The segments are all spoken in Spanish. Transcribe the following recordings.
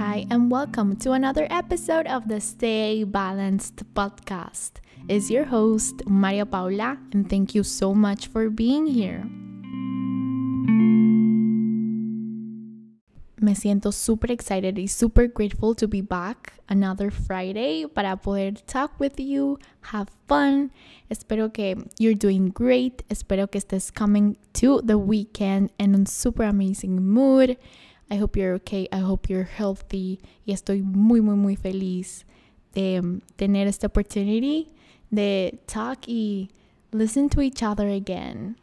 Hi, and welcome to another episode of the Stay Balanced podcast. Is your host Maria Paula, and thank you so much for being here. Me siento super excited y super grateful to be back another Friday para poder talk with you, have fun. Espero que you're doing great. Espero que estés coming to the weekend in a super amazing mood. I hope you're okay. I hope you're healthy. Y estoy muy, muy, muy feliz de tener esta opportunity de talk y listen to each other again.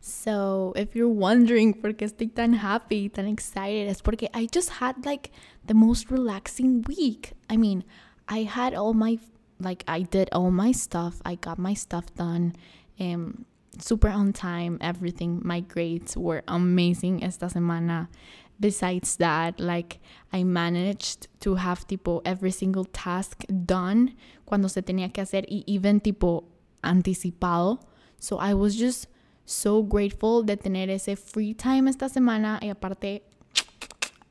So, if you're wondering por qué estoy tan happy, tan excited, it's porque I just had like the most relaxing week. I mean, I had all my like I did all my stuff. I got my stuff done. Um super on time, everything. My grades were amazing esta semana. Besides that, like I managed to have tipo every single task done cuando se tenía que hacer y even tipo anticipado. So I was just so grateful de tener ese free time esta semana y aparte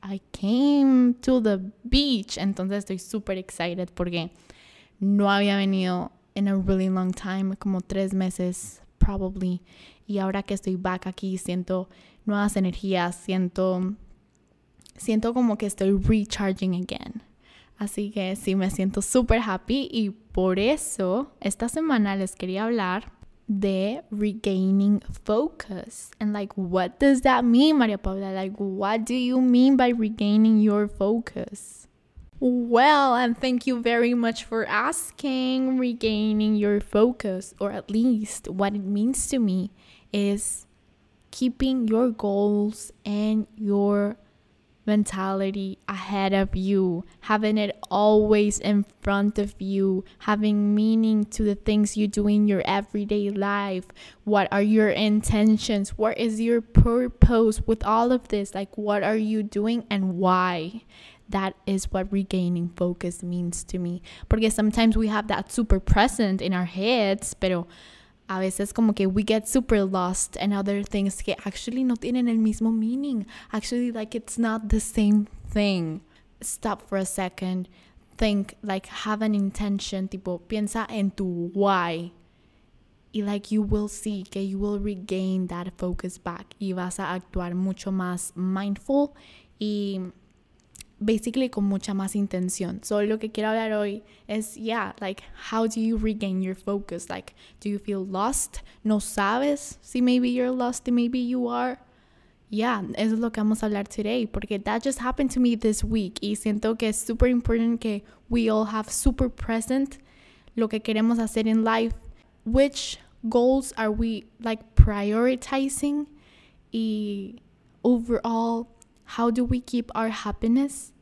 I came to the beach, entonces estoy super excited porque no había venido in a really long time, como tres meses probably. Y ahora que estoy back aquí siento nuevas energías, siento siento como que estoy recharging again. Así que sí me siento super happy y por eso esta semana les quería hablar de regaining focus. And like, what does that mean, Maria Paula? Like, what do you mean by regaining your focus? Well, and thank you very much for asking. Regaining your focus, or at least what it means to me, is keeping your goals and your mentality ahead of you, having it always in front of you, having meaning to the things you do in your everyday life. What are your intentions? What is your purpose with all of this? Like, what are you doing and why? That is what regaining focus means to me. Because sometimes we have that super present in our heads, pero a veces como que we get super lost and other things que actually no tienen el mismo meaning. Actually, like it's not the same thing. Stop for a second. Think, like have an intention, tipo, piensa en tu why. Y like you will see que you will regain that focus back y vas a actuar mucho más mindful y basically con mucha más intención. So lo que quiero hablar hoy es, yeah, like how do you regain your focus? Like, do you feel lost? No sabes si maybe you're lost maybe you are. Yeah, eso es lo que vamos a hablar today porque that just happened to me this week y siento que es super important que we all have super present lo que queremos hacer in life. Which goals are we like prioritizing? Y overall how do we keep our happiness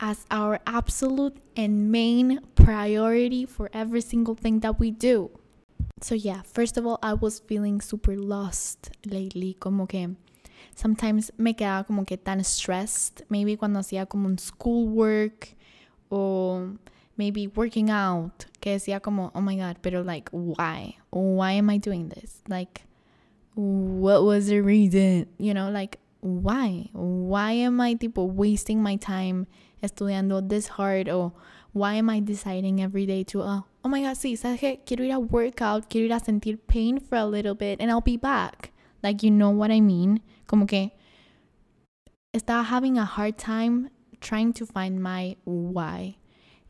as our absolute and main priority for every single thing that we do? So, yeah, first of all, I was feeling super lost lately, como que sometimes me quedaba como que tan stressed, maybe cuando hacía como un schoolwork o maybe working out, que decía como, oh my god, pero like, why? Why am I doing this? Like, what was the reason? You know, like, why? Why am I tipo wasting my time estudiando this hard? Or why am I deciding every day to, oh, oh my God, sí, ¿sabes qué? Quiero ir a workout, quiero ir a sentir pain for a little bit and I'll be back. Like, you know what I mean? Como que estaba having a hard time trying to find my why.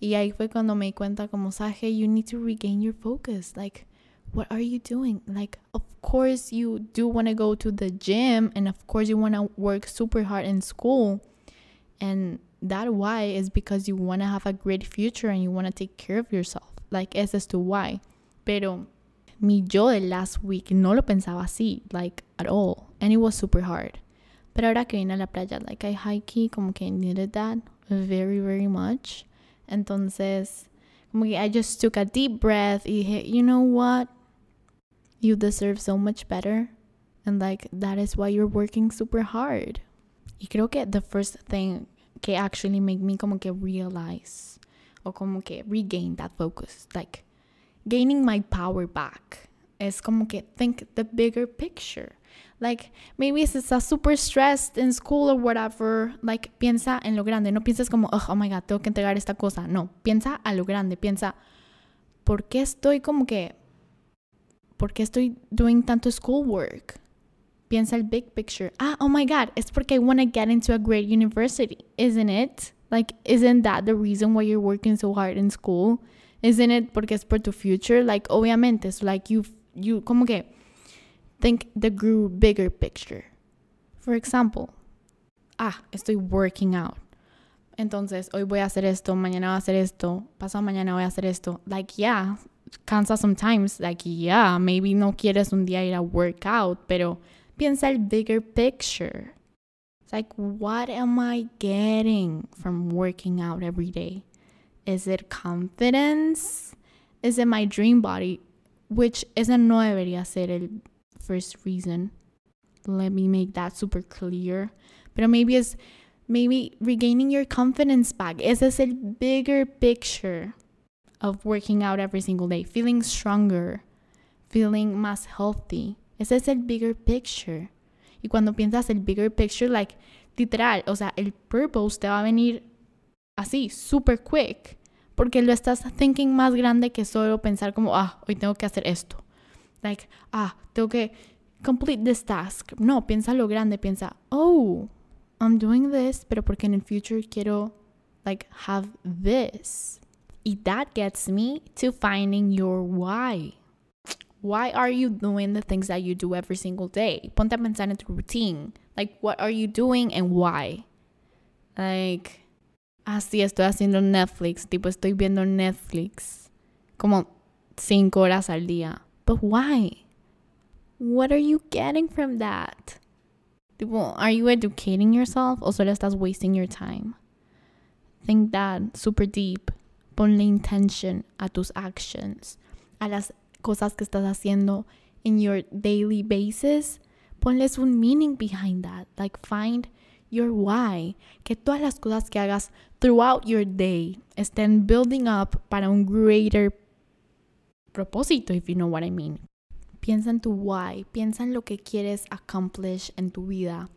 Y ahí fue cuando me di cuenta como, ¿sabes You need to regain your focus. Like, what are you doing? Like, of course, you do want to go to the gym, and of course, you want to work super hard in school. And that why is because you want to have a great future and you want to take care of yourself. Like, ese es tu why. Pero mi yo de last week no lo pensaba así, like, at all. And it was super hard. Pero ahora que vine a la playa, like, I hikey, como que needed that very, very much. Entonces, como que I just took a deep breath y dije, you know what? You deserve so much better and like that is why you're working super hard. Y creo que the first thing que actually made me como que realize o como que regain that focus, like gaining my power back, es como que think the bigger picture. Like, maybe si estás super stressed in school or whatever, like, piensa en lo grande. No pienses como, oh, my God, tengo que entregar esta cosa. No, piensa a lo grande. Piensa, ¿por qué estoy como que, por qué estoy doing tanto schoolwork? Piensa el big picture. Ah, oh my God, it's porque I want to get into a great university, isn't it? Like, isn't that the reason why you're working so hard in school? Isn't it porque es por tu future? Like, obviamente, it's like you, you, como que, think the bigger picture. For example, ah, estoy working out. Entonces, hoy voy a hacer esto, mañana voy a hacer esto, pasado mañana voy a hacer esto. Like, yeah, cansa sometimes. Like, yeah, maybe no quieres un día ir a workout, pero piensa el bigger picture. It's like, what am I getting from working out every day? Is it confidence? Is it my dream body? Which isn't no debería ser el first reason. Let me make that super clear. But maybe it's maybe regaining your confidence back. Ese es el bigger picture of working out every single day, feeling stronger, feeling más healthy. Ese es el bigger picture. Y cuando piensas el bigger picture, like, literal, o sea, el purpose te va a venir así, super quick. Porque lo estás thinking más grande que solo pensar como, ah, hoy tengo que hacer esto. Like, ah, tengo que complete this task. No, piensa lo grande, piensa, oh, I'm doing this, pero porque en el future quiero, like, have this. That gets me to finding your why. Why are you doing the things that you do every single day? Ponte a pensar en tu routine. Like, what are you doing and why? Like, así estoy haciendo Netflix. Tipo, estoy viendo Netflix como cinco horas al día. But why? What are you getting from that? Tipo, are you educating yourself o solo estás wasting your time? Think that super deep. Ponle intention a tus actions, a las cosas que estás haciendo in your daily basis, ponles un meaning behind that. Like find your why. Que todas las cosas que hagas throughout your day estén building up para un greater propósito, if you know what I mean. Piensa en tu why, piensa en lo que quieres accomplish en tu vida.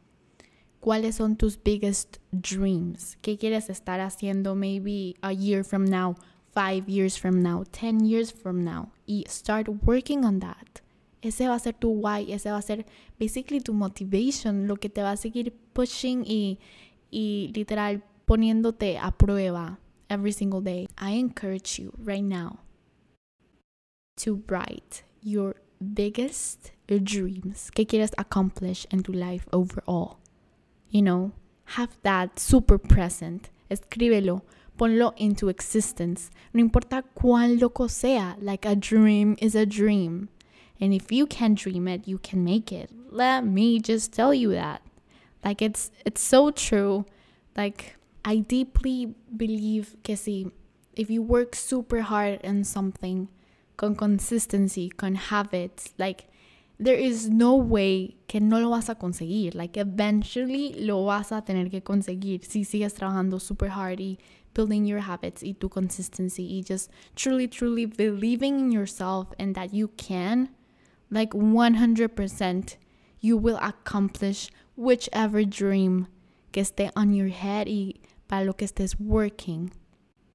¿Cuáles son tus biggest dreams? ¿Qué quieres estar haciendo maybe a year from now? five years from now, 10 years from now, y start working on that. Ese va a ser tu why, ese va a ser basically tu motivation, lo que te va a seguir pushing y, y literal poniéndote a prueba every single day. I encourage you right now to write your biggest dreams que quieres accomplish in your life overall. You know, have that super present. Escríbelo ponlo into existence. No importa cuán loco sea, like a dream is a dream. And if you can dream it, you can make it. Let me just tell you that. Like it's it's so true. Like I deeply believe que si if you work super hard on something, con consistency, con habits, like there is no way que no lo vas a conseguir. Like eventually lo vas a tener que conseguir si sigues trabajando super hard y building your habits y tu consistency y just truly, truly believing in yourself and that you can, like 100%, you will accomplish whichever dream que esté on your head y para lo que estés working.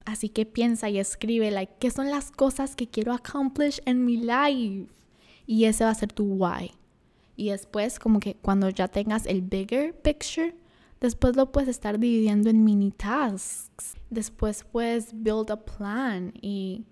Así que piensa y escribe, like, ¿qué son las cosas que quiero accomplish en mi life? Y ese va a ser tu why. Y después, como que cuando ya tengas el bigger picture, Después lo puedes estar dividiendo en mini tasks. Después puedes build a plan y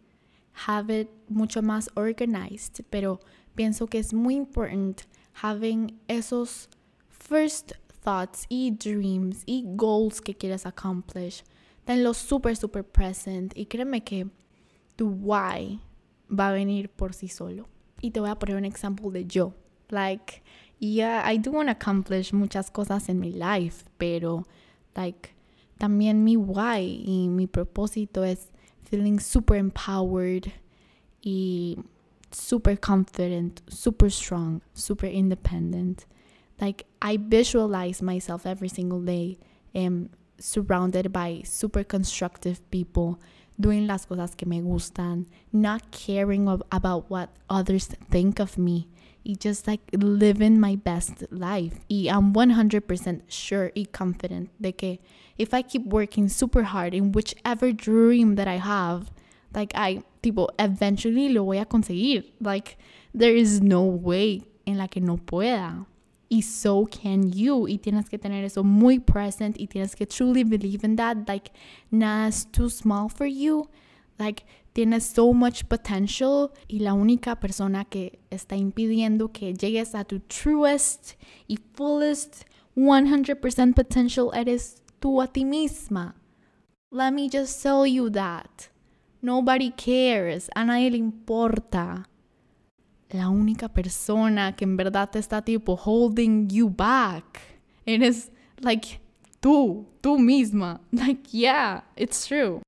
have it mucho más organized. Pero pienso que es muy importante having esos first thoughts y dreams y goals que quieres accomplish. Tenlos super, super present y créeme que tu why va a venir por sí solo. Y te voy a poner un ejemplo de yo. Like, yeah, I do want to accomplish muchas cosas en mi life, pero like también mi why y mi propósito es feeling super empowered y super confident, super strong, super independent. Like I visualize myself every single day um, surrounded by super constructive people doing las cosas que me gustan, not caring about what others think of me, y just like living my best life. Y I'm 100% sure y confident de que if I keep working super hard in whichever dream that I have, like I, tipo, eventually lo voy a conseguir. Like, there is no way en la que no pueda. Y so can you. Y tienes que tener eso muy present y tienes que truly believe in that. Like, nada es too small for you. Like, tienes so much potential y la única persona que está impidiendo que llegues a tu truest y fullest 100% potential eres tú a ti misma. Let me just tell you that. Nobody cares. A nadie le importa. La única persona que en verdad te está tipo holding you back. Eres like tú, tú misma. Like, yeah, it's true.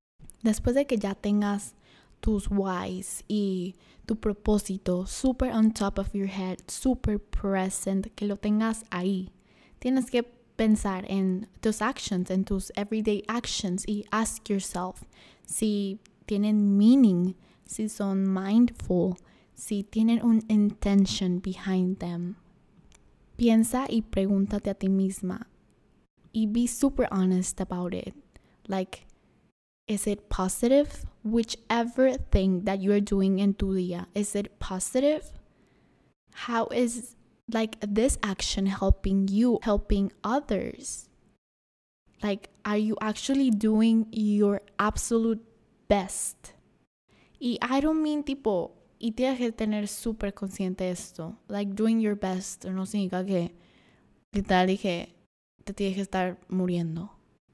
Después de que ya tengas tus whys y tu propósito super on top of your head, super present, que lo tengas ahí. Tienes que pensar en tus actions, en tus everyday actions y ask yourself si tienen meaning, si son mindful, si tienen un intention behind them. Piensa y pregúntate a ti misma y be super honest about it. Like, is it positive? Whichever thing that you are doing in tu día, is it positive? How is like this action helping you, helping others? Like, are you actually doing your absolute best? Y I don't mean tipo, y tienes que tener súper consciente esto. Like, doing your best no significa que, literal, dije, te tienes que estar muriendo.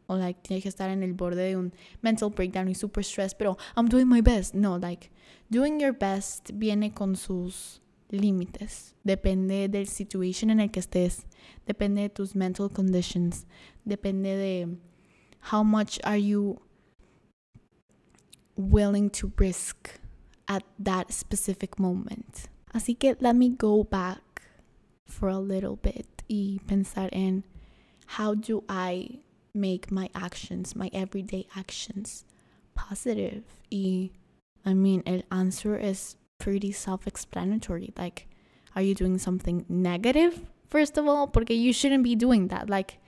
O, like, tienes que estar en el borde de un mental breakdown y super stress, pero I'm doing my best. No, like, doing your best viene con sus límites. Depende del situation en el que estés. Depende de tus mental conditions. Depende de how much are you willing to risk at that specific moment. Así que let me go back for a little bit y pensar en how do I make my actions, my everyday actions positive? Y I mean, el answer is pretty self-explanatory. Like, are you doing something negative? First of all, porque you shouldn't be doing that. Like,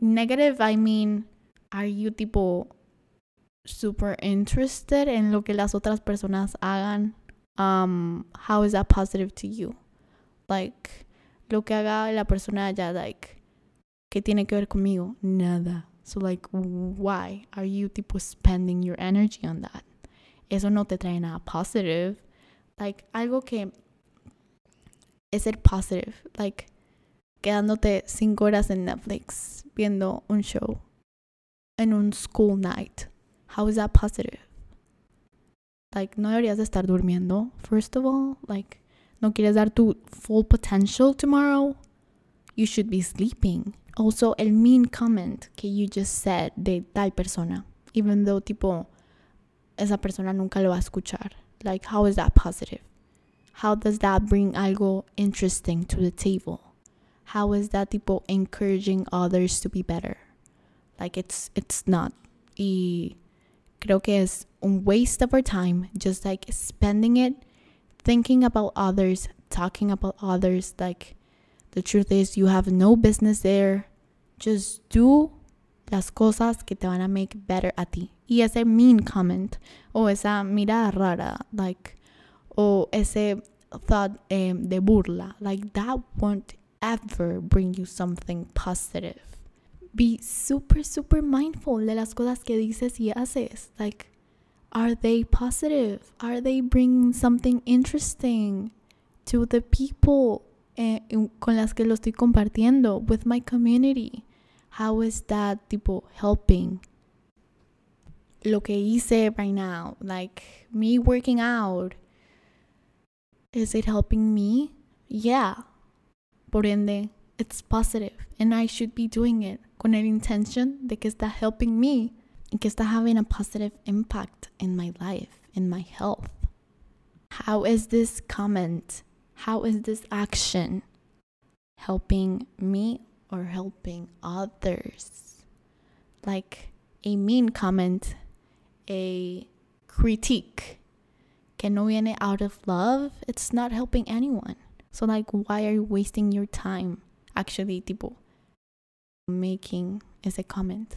negative, I mean, are you tipo super interested en lo que las otras personas hagan, um, how is that positive to you? Like, lo que haga la persona allá, like, ¿qué tiene que ver conmigo? Nada. So, like, why are you, tipo, spending your energy on that? Eso no te trae nada positive. Like, algo que es ser positive. Like, quedándote cinco horas en Netflix viendo un show en un school night How is that positive? Like, no deberías de estar durmiendo, first of all. Like, no quieres dar tu full potential tomorrow. You should be sleeping. Also, el mean comment que you just said de tal persona, even though, tipo, esa persona nunca lo va a escuchar. Like, how is that positive? How does that bring algo interesting to the table? How is that, tipo, encouraging others to be better? Like, it's, it's not. Y creo que es un waste of our time, just like spending it thinking about others, talking about others. Like, the truth is, you have no business there. Just do las cosas que te van a make better a ti. Y ese mean comment, o esa mirada rara, like, o ese thought um, de burla, like, that won't ever bring you something positive be super, super mindful de las cosas que dices y haces. Like, are they positive? Are they bringing something interesting to the people eh, con las que lo estoy compartiendo with my community? How is that tipo helping? Lo que hice right now, like me working out, is it helping me? Yeah. Por ende, it's positive and I should be doing it con el intention de que está helping me y que está having a positive impact in my life, in my health. How is this comment? How is this action helping me or helping others? Like a mean comment, a critique que no viene out of love, it's not helping anyone. So like why are you wasting your time actually tipo making ese comment?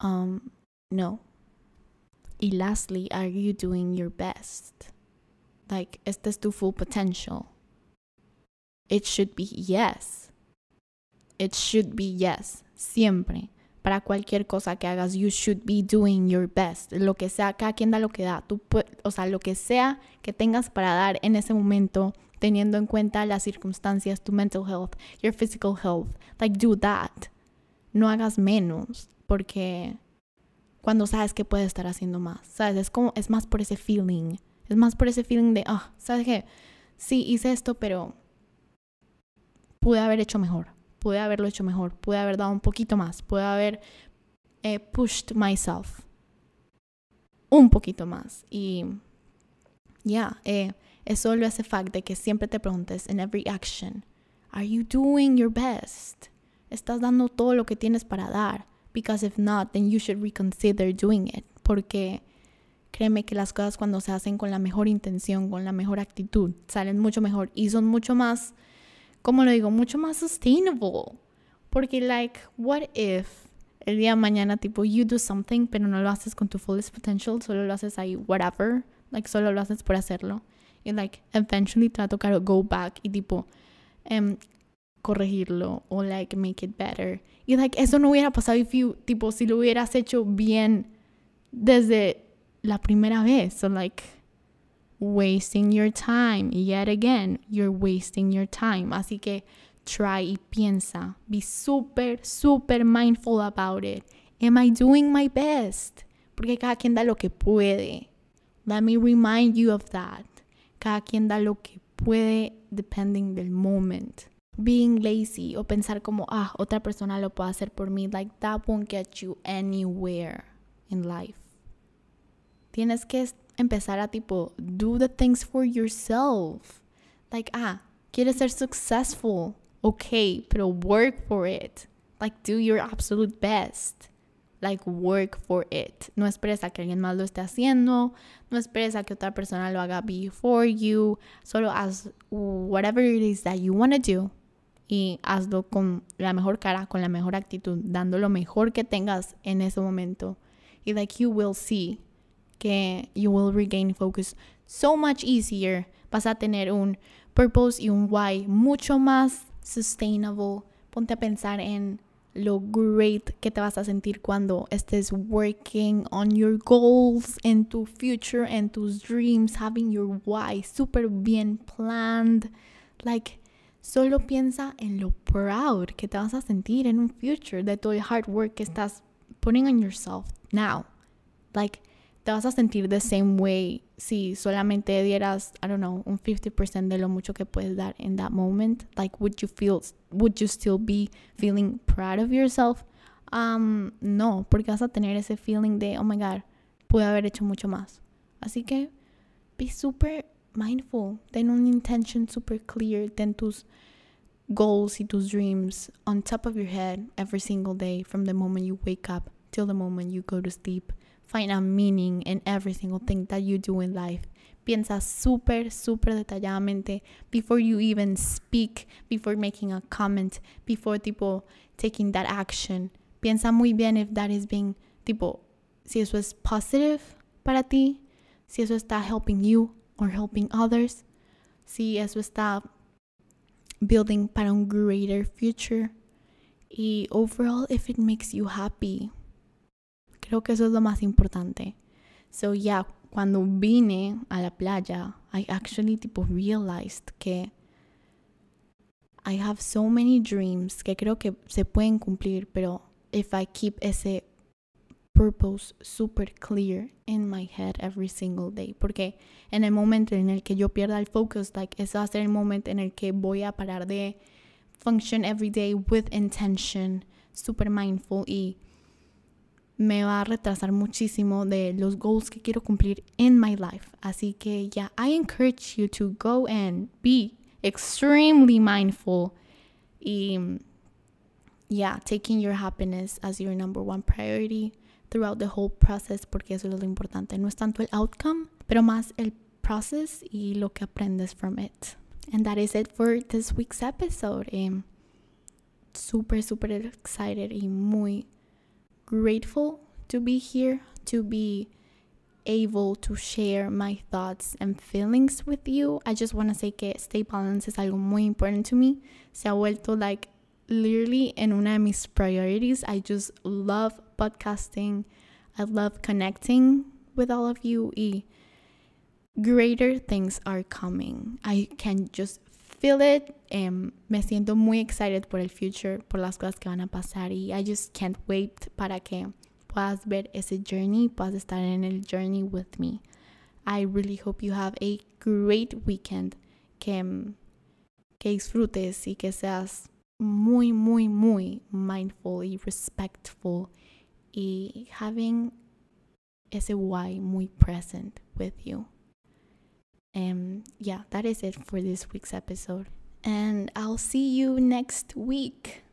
Um no. Y lastly, are you doing your best? Like, este es tu full potential? It should be yes. It should be yes. Siempre. Para cualquier cosa que hagas, you should be doing your best. Lo que sea, cada quien da lo que da. Tú, o sea, lo que sea que tengas para dar en ese momento, teniendo en cuenta las circunstancias, tu mental health, your physical health. Like, do that. No hagas menos, porque cuando sabes que puedes estar haciendo más, ¿sabes? Es como, es más por ese feeling. Es más por ese feeling de, ah, ¿sabes qué? Sí, hice esto, pero pude haber hecho mejor pude haberlo hecho mejor, pude haber dado un poquito más, pude haber eh, pushed myself un poquito más. Y ya, yeah, eh, es solo ese fact de que siempre te preguntes en every action, are you doing your best? ¿Estás dando todo lo que tienes para dar? Because if not, then you should reconsider doing it. Porque créeme que las cosas cuando se hacen con la mejor intención, con la mejor actitud, salen mucho mejor y son mucho más como lo digo, mucho más sustainable. Porque, like, what if el día de mañana, tipo, you do something, pero no lo haces con tu fullest potential, solo lo haces ahí, whatever, like, solo lo haces por hacerlo. Like, eventually te va go back y, tipo, um, corregirlo o, like, make it better. Y, like, eso no hubiera pasado if you, tipo, si lo hubieras hecho bien desde la primera vez. So, like, wasting your time. Yet again, you're wasting your time. Así que try y piensa. Be super, super mindful about it. Am I doing my best? Porque cada quien da lo que puede. Let me remind you of that. Cada quien da lo que puede depending del moment. Being lazy o pensar como, ah, otra persona lo puede hacer por mí, like that won't get you anywhere in life. Tienes que empezar a tipo do the things for yourself. Like, ah, quieres ser successful. Okay, pero work for it. Like, do your absolute best. Like, work for it. No esperes que alguien más lo esté haciendo. No esperes a que otra persona lo haga before you. Solo haz whatever it is that you want to do. Y hazlo con la mejor cara, con la mejor actitud, dando lo mejor que tengas en ese momento. Y like you will see que you will regain focus so much easier. Vas a tener un purpose y un why mucho más sustainable. Ponte a pensar en lo great que te vas a sentir cuando estés working on your goals, en tu future, en tus dreams, having your why super bien planned. Like, solo piensa en lo proud que te vas a sentir en un future de todo el hard work que estás putting on yourself now. Like, te vas a sentir the same way si solamente dieras, I don't know, un 50% de lo mucho que puedes dar in that moment. Like, would you feel, would you still be feeling proud of yourself? Um, no, porque vas a tener ese feeling de, oh my God, pude haber hecho mucho más. Así que, be super mindful. Ten un intention super clear. Ten tus goals y tus dreams on top of your head every single day from the moment you wake up till the moment you go to sleep. Find a meaning in every single thing that you do in life. Piensa súper, súper detalladamente before you even speak, before making a comment, before tipo taking that action. Piensa muy bien if that is being tipo, si eso es positive para ti, si eso está helping you or helping others, si eso está building para un greater future. Y overall, if it makes you happy. Creo que eso es lo más importante. So yeah, cuando vine a la playa, I actually tipo realized que I have so many dreams que creo que se pueden cumplir, pero if I keep ese purpose super clear in my head every single day, porque en el momento en el que yo pierda el focus, like ese va a ser el momento en el que voy a parar de function every day with intention, super mindful y me va a retrasar muchísimo de los goals que quiero cumplir in my life. Así que yeah, I encourage you to go and be extremely mindful y yeah, taking your happiness as your number one priority. throughout the whole process porque eso es lo importante. No es tanto el outcome, pero más el process y lo que aprendes from it. And that is it for this week's episode. Um, super, super excited y muy grateful to be here, to be able to share my thoughts and feelings with you. I just want to say que stay balanced is algo muy important to me. Se ha vuelto like literally en una de mis priorities. I just love podcasting. I love connecting with all of you. Y greater things are coming. I can just feel it. Um, me siento muy excited por el future, por las cosas que van a pasar. Y I just can't wait para que puedas ver ese journey, puedas estar en el journey with me. I really hope you have a great weekend. Que, que disfrutes y que seas muy, muy, muy mindful y respectful y having ese why muy present with you. And yeah, that is it for this week's episode. And I'll see you next week.